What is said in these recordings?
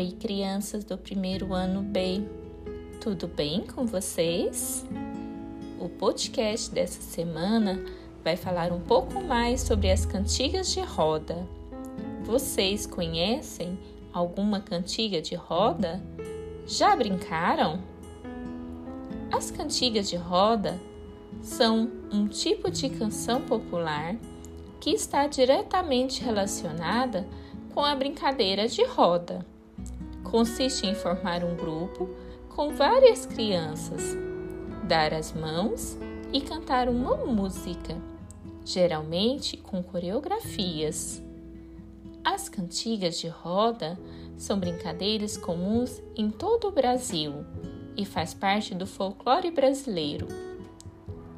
Oi, crianças do primeiro ano B. Tudo bem com vocês? O podcast dessa semana vai falar um pouco mais sobre as cantigas de roda. Vocês conhecem alguma cantiga de roda? Já brincaram? As cantigas de roda são um tipo de canção popular que está diretamente relacionada com a brincadeira de roda. Consiste em formar um grupo com várias crianças, dar as mãos e cantar uma música, geralmente com coreografias. As cantigas de roda são brincadeiras comuns em todo o Brasil e faz parte do folclore brasileiro.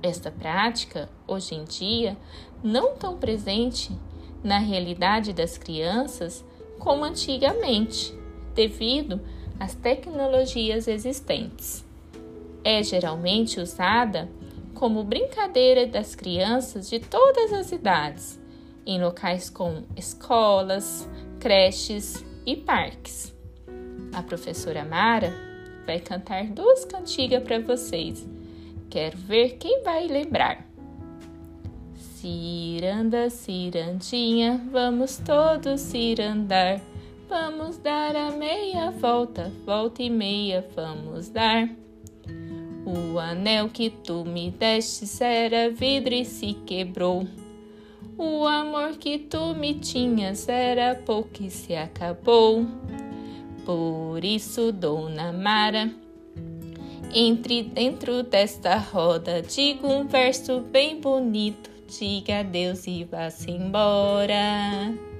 Esta prática, hoje em dia, não tão presente na realidade das crianças como antigamente, devido às tecnologias existentes. É geralmente usada como brincadeira das crianças de todas as idades, em locais como escolas, creches e parques. A professora Mara vai cantar duas cantigas para vocês. Quero ver quem vai lembrar. Ciranda, cirandinha, vamos todos cirandar. Vamos dar a meia volta, volta e meia vamos dar. O anel que tu me deste era vidro e se quebrou. O amor que tu me tinhas era pouco e se acabou. Por isso, Dona Mara, entre dentro desta roda, digo um verso bem bonito diga adeus e vá-se embora.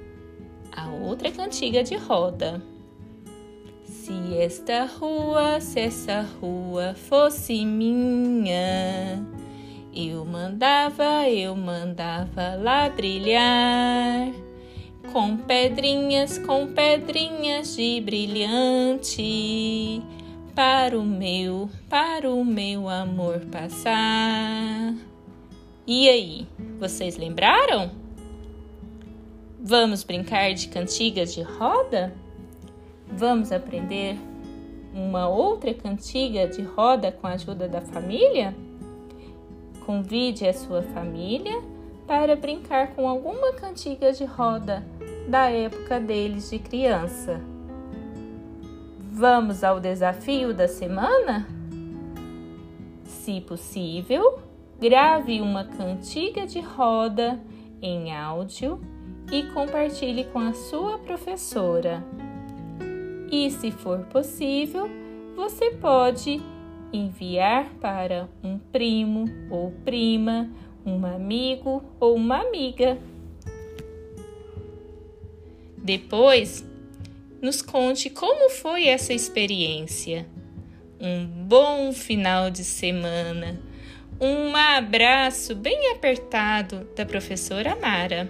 Outra cantiga de roda. Se esta rua, se essa rua fosse minha, eu mandava, eu mandava ladrilhar com pedrinhas, com pedrinhas de brilhante para o meu, para o meu amor passar. E aí, vocês lembraram? Vamos brincar de cantigas de roda? Vamos aprender uma outra cantiga de roda com a ajuda da família? Convide a sua família para brincar com alguma cantiga de roda da época deles de criança. Vamos ao desafio da semana? Se possível, grave uma cantiga de roda em áudio e compartilhe com a sua professora. E, se for possível, você pode enviar para um primo ou prima, um amigo ou uma amiga. Depois, nos conte como foi essa experiência. Um bom final de semana um abraço bem apertado da professora Mara.